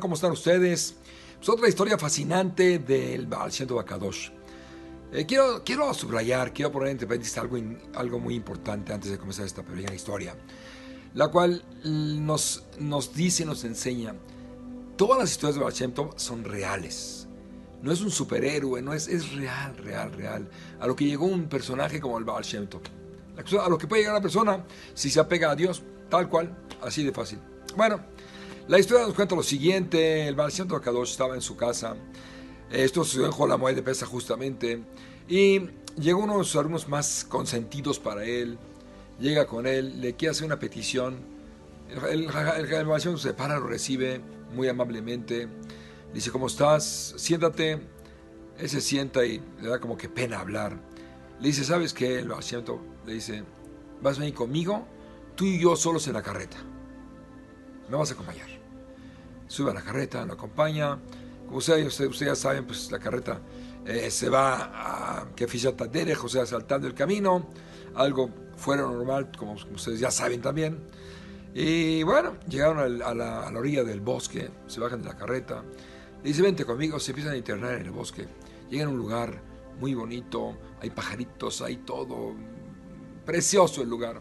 ¿Cómo están ustedes? Es otra historia fascinante del Baal Bakadosh. Eh, quiero, quiero subrayar, quiero poner entre paréntesis algo, algo muy importante antes de comenzar esta pequeña historia, la cual nos, nos dice, nos enseña, todas las historias de Baal son reales. No es un superhéroe, no es, es real, real, real. A lo que llegó un personaje como el Baal A lo que puede llegar una persona si se apega a Dios, tal cual, así de fácil. Bueno, la historia nos cuenta lo siguiente, el Baal Kadosh estaba en su casa, esto sucedió en Jolamoed de Pesa justamente, y llegó uno de sus alumnos más consentidos para él, llega con él, le quiere hacer una petición, el, el, se para, lo recibe muy amablemente, dice, ¿cómo estás? Siéntate, él se sienta y le da como que pena hablar, le dice, ¿sabes qué? El Baal le dice, vas a venir conmigo, tú y yo solos en la carreta, me vas a acompañar sube a la carreta, lo acompaña. Como ustedes, ustedes ya saben, pues la carreta eh, se va a que o sea, saltando el camino, algo fuera normal, como, ustedes ya saben también. Y bueno, llegaron a la, a la, orilla del bosque, se bajan de la carreta, le dice, vente conmigo, se empiezan a internar en el bosque. Llegan a un lugar muy bonito, hay pajaritos, hay todo, precioso el lugar.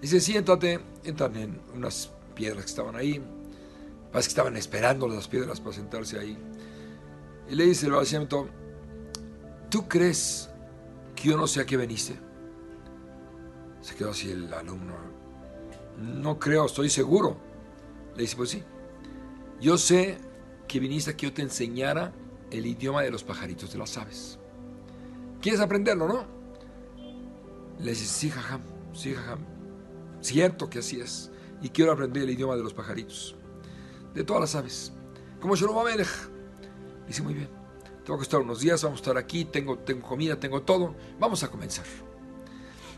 Dice, siéntate, entran en unas piedras que estaban ahí, Parece que estaban esperando las piedras para sentarse ahí. Y le dice el vaciamiento, ¿tú crees que yo no sé a qué veniste? Se quedó así el alumno. No creo, estoy seguro. Le dice, pues sí. Yo sé que viniste a que yo te enseñara el idioma de los pajaritos, de las aves. ¿Quieres aprenderlo, no? Le dice, sí, jajam, sí, jajam. Cierto que así es. Y quiero aprender el idioma de los pajaritos de todas las aves. Como Shalom Amelech. Dice, muy bien, tengo que estar unos días, vamos a estar aquí, tengo, tengo comida, tengo todo, vamos a comenzar.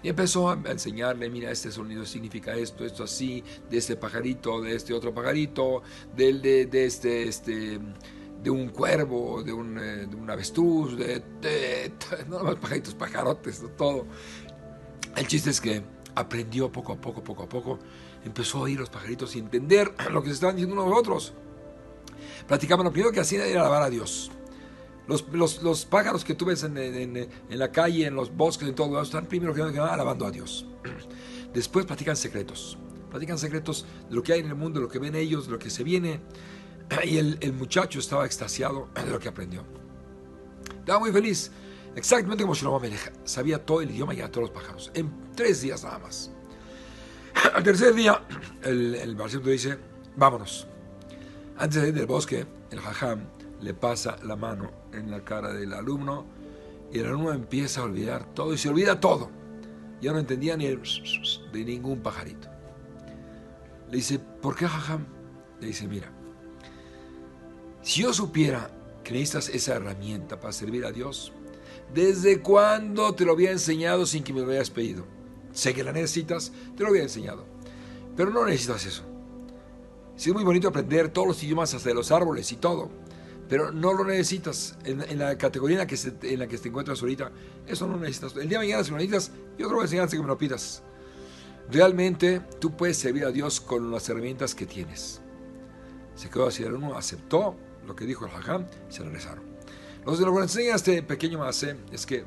Y empezó a enseñarle, mira, este sonido significa esto, esto así, de este pajarito, de este otro pajarito, del, de, de este, este, de un cuervo, de un, eh, de un avestruz, de, de, no más pajaritos, pajarotes, de todo. El chiste es que aprendió poco a poco, poco a poco, empezó a oír los pajaritos y entender lo que se estaban diciendo unos a otros. Platicaban, lo primero que hacían era alabar a Dios. Los, pájaros que tú ves en, la calle, en los bosques, en todo, están primero que nada alabando a Dios. Después platican secretos. Platican secretos de lo que hay en el mundo, de lo que ven ellos, de lo que se viene. Y el, muchacho estaba extasiado de lo que aprendió. Estaba muy feliz. Exactamente como Shlomo Melech. Sabía todo el idioma y a todos los pájaros. En tres días nada más. Al tercer día, el, el dice, vámonos. Antes de ir del bosque, el jajam le pasa la mano en la cara del alumno y el alumno empieza a olvidar todo y se olvida todo. Ya no entendía ni el de ningún pajarito. Le dice, ¿por qué jajam? Le dice, mira, si yo supiera que necesitas esa herramienta para servir a Dios, ¿desde cuándo te lo había enseñado sin que me lo hayas pedido? sé que la necesitas, te lo había enseñado. Pero no necesitas eso. Sí es muy bonito aprender todos los idiomas hasta de los árboles y todo, pero no lo necesitas en, la categoría en la, que en la que te encuentras ahorita. Eso no necesitas. El día de mañana si lo necesitas, yo te lo voy a enseñar que me lo pidas. Realmente tú puedes servir a Dios con las herramientas que tienes. Se quedó así, el uno aceptó lo que dijo el hajam se regresaron. Lo que nos enseña este pequeño macé es que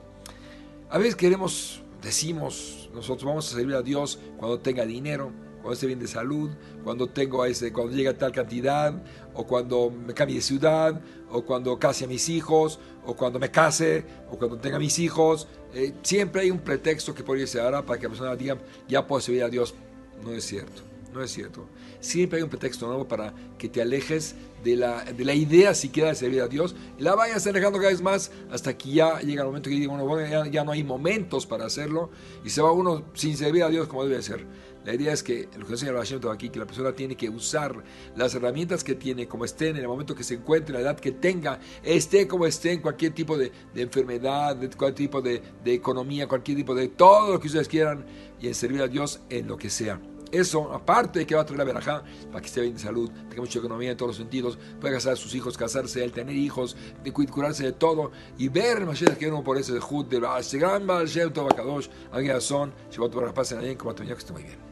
a veces queremos decimos, nosotros vamos a servir a Dios cuando tenga dinero, cuando esté bien de salud, cuando tengo ese, cuando llegue a tal cantidad, o cuando me cambie de ciudad, o cuando case a mis hijos, o cuando me case, o cuando tenga mis hijos. Eh, siempre hay un pretexto que podría ser ahora para que la persona diga, ya puedo servir a Dios. No es cierto, no es cierto. Siempre hay un pretexto nuevo para que te alejes de la, de la idea siquiera de servir a Dios, la vayas alejando cada vez más hasta que ya llega el momento que diga, bueno, ya, no hay momentos para hacerlo y se va uno sin servir a Dios como debe ser. La idea es que, lo que enseña el aquí, que la persona tiene que usar las herramientas que tiene, como esté en el momento que se encuentre, en la edad que tenga, esté como esté en cualquier tipo de, de enfermedad, de cualquier tipo de, de economía, cualquier tipo de todo lo que ustedes quieran, y en servir a Dios en lo que sea. Eso, aparte de que va a traer la verajá para que esté bien de salud, tenga mucha economía en todos los sentidos, pueda casar a sus hijos, casarse, él tener hijos, de curarse de todo y ver Mashiach que uno por ese Jud de ese gran Baal Shem Tov Akadosh, alguien son, Shabbat Baruch, pasen ahí, como que esté muy bien.